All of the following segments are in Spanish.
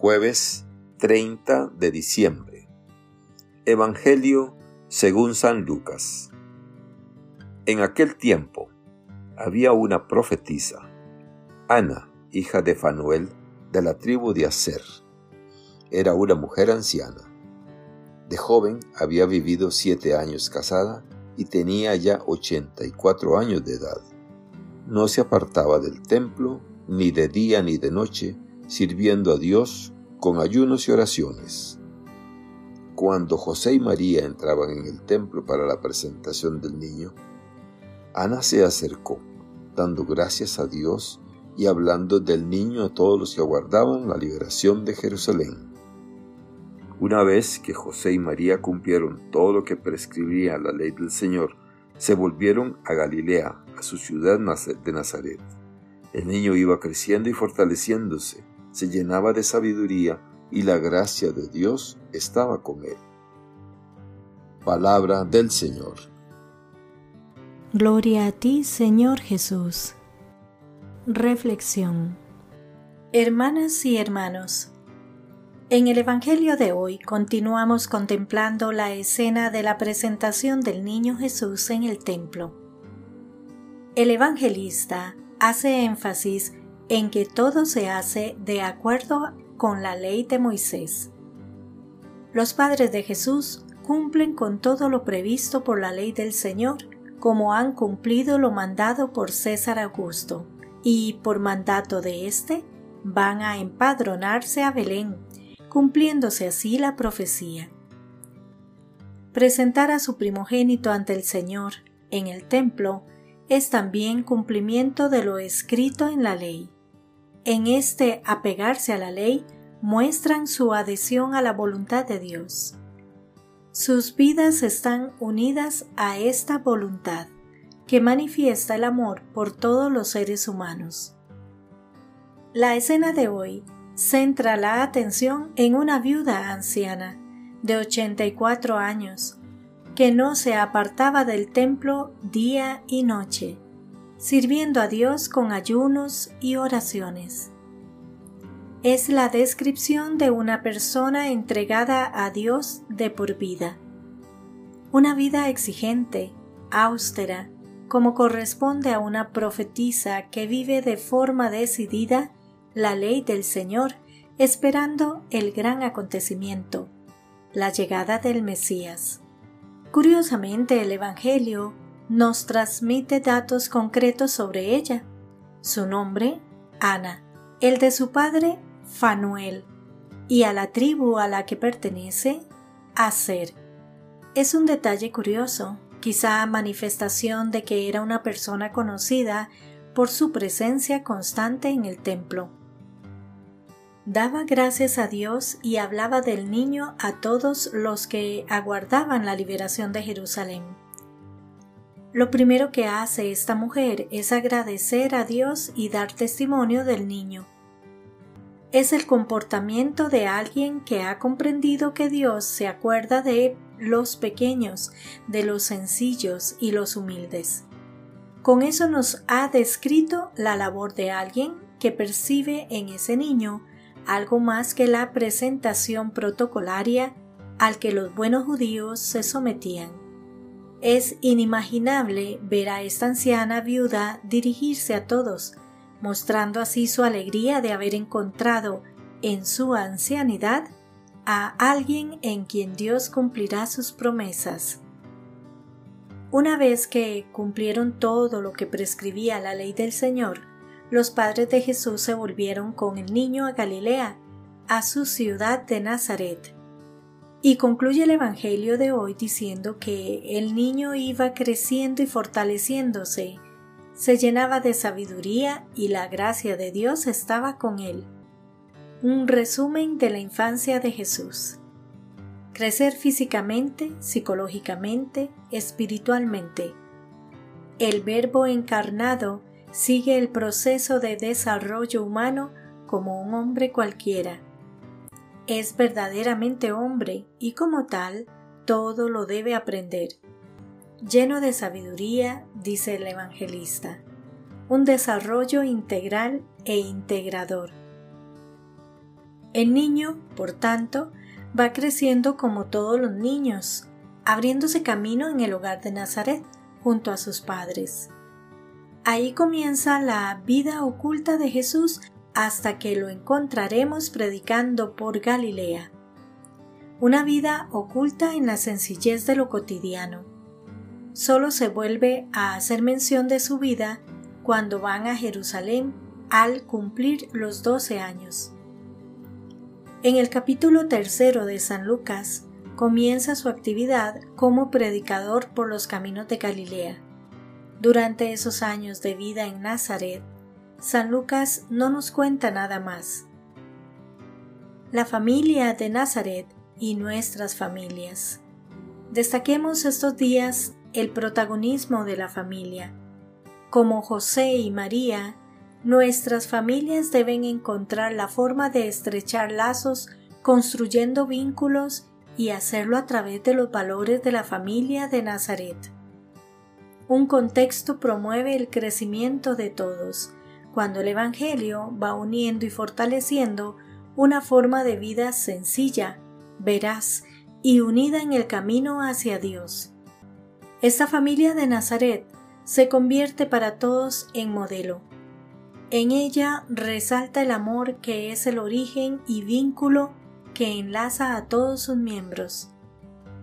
Jueves 30 de diciembre. Evangelio según San Lucas. En aquel tiempo había una profetisa, Ana, hija de Fanuel, de la tribu de Aser. Era una mujer anciana. De joven había vivido siete años casada y tenía ya ochenta y cuatro años de edad. No se apartaba del templo ni de día ni de noche, sirviendo a Dios con ayunos y oraciones. Cuando José y María entraban en el templo para la presentación del niño, Ana se acercó, dando gracias a Dios y hablando del niño a todos los que aguardaban la liberación de Jerusalén. Una vez que José y María cumplieron todo lo que prescribía la ley del Señor, se volvieron a Galilea, a su ciudad de Nazaret. El niño iba creciendo y fortaleciéndose, se llenaba de sabiduría y la gracia de Dios estaba con él. Palabra del Señor. Gloria a ti, Señor Jesús. Reflexión. Hermanas y hermanos, en el Evangelio de hoy continuamos contemplando la escena de la presentación del niño Jesús en el templo. El evangelista hace énfasis en que todo se hace de acuerdo con la ley de Moisés. Los padres de Jesús cumplen con todo lo previsto por la ley del Señor, como han cumplido lo mandado por César Augusto, y por mandato de éste van a empadronarse a Belén, cumpliéndose así la profecía. Presentar a su primogénito ante el Señor en el templo es también cumplimiento de lo escrito en la ley. En este apegarse a la ley muestran su adhesión a la voluntad de Dios. Sus vidas están unidas a esta voluntad, que manifiesta el amor por todos los seres humanos. La escena de hoy centra la atención en una viuda anciana, de 84 años, que no se apartaba del templo día y noche, sirviendo a Dios con ayunos y oraciones. Es la descripción de una persona entregada a Dios de por vida. Una vida exigente, austera, como corresponde a una profetisa que vive de forma decidida la ley del Señor, esperando el gran acontecimiento, la llegada del Mesías. Curiosamente, el Evangelio nos transmite datos concretos sobre ella. Su nombre, Ana, el de su padre, Fanuel, y a la tribu a la que pertenece, Aser. Es un detalle curioso, quizá manifestación de que era una persona conocida por su presencia constante en el templo daba gracias a Dios y hablaba del niño a todos los que aguardaban la liberación de Jerusalén. Lo primero que hace esta mujer es agradecer a Dios y dar testimonio del niño. Es el comportamiento de alguien que ha comprendido que Dios se acuerda de los pequeños, de los sencillos y los humildes. Con eso nos ha descrito la labor de alguien que percibe en ese niño algo más que la presentación protocolaria al que los buenos judíos se sometían. Es inimaginable ver a esta anciana viuda dirigirse a todos, mostrando así su alegría de haber encontrado en su ancianidad a alguien en quien Dios cumplirá sus promesas. Una vez que cumplieron todo lo que prescribía la ley del Señor, los padres de Jesús se volvieron con el niño a Galilea, a su ciudad de Nazaret. Y concluye el Evangelio de hoy diciendo que el niño iba creciendo y fortaleciéndose, se llenaba de sabiduría y la gracia de Dios estaba con él. Un resumen de la infancia de Jesús. Crecer físicamente, psicológicamente, espiritualmente. El Verbo encarnado sigue el proceso de desarrollo humano como un hombre cualquiera. Es verdaderamente hombre y como tal todo lo debe aprender. Lleno de sabiduría, dice el evangelista, un desarrollo integral e integrador. El niño, por tanto, va creciendo como todos los niños, abriéndose camino en el hogar de Nazaret junto a sus padres. Ahí comienza la vida oculta de Jesús hasta que lo encontraremos predicando por Galilea. Una vida oculta en la sencillez de lo cotidiano. Solo se vuelve a hacer mención de su vida cuando van a Jerusalén al cumplir los doce años. En el capítulo tercero de San Lucas comienza su actividad como predicador por los caminos de Galilea. Durante esos años de vida en Nazaret, San Lucas no nos cuenta nada más. La familia de Nazaret y nuestras familias. Destaquemos estos días el protagonismo de la familia. Como José y María, nuestras familias deben encontrar la forma de estrechar lazos construyendo vínculos y hacerlo a través de los valores de la familia de Nazaret. Un contexto promueve el crecimiento de todos, cuando el Evangelio va uniendo y fortaleciendo una forma de vida sencilla, veraz y unida en el camino hacia Dios. Esta familia de Nazaret se convierte para todos en modelo. En ella resalta el amor que es el origen y vínculo que enlaza a todos sus miembros.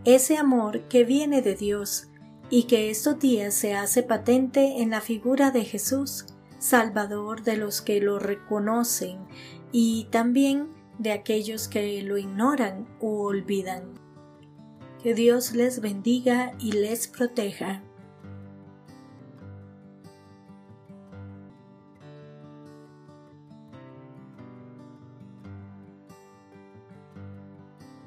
Ese amor que viene de Dios y que estos días se hace patente en la figura de Jesús, Salvador de los que lo reconocen y también de aquellos que lo ignoran u olvidan. Que Dios les bendiga y les proteja.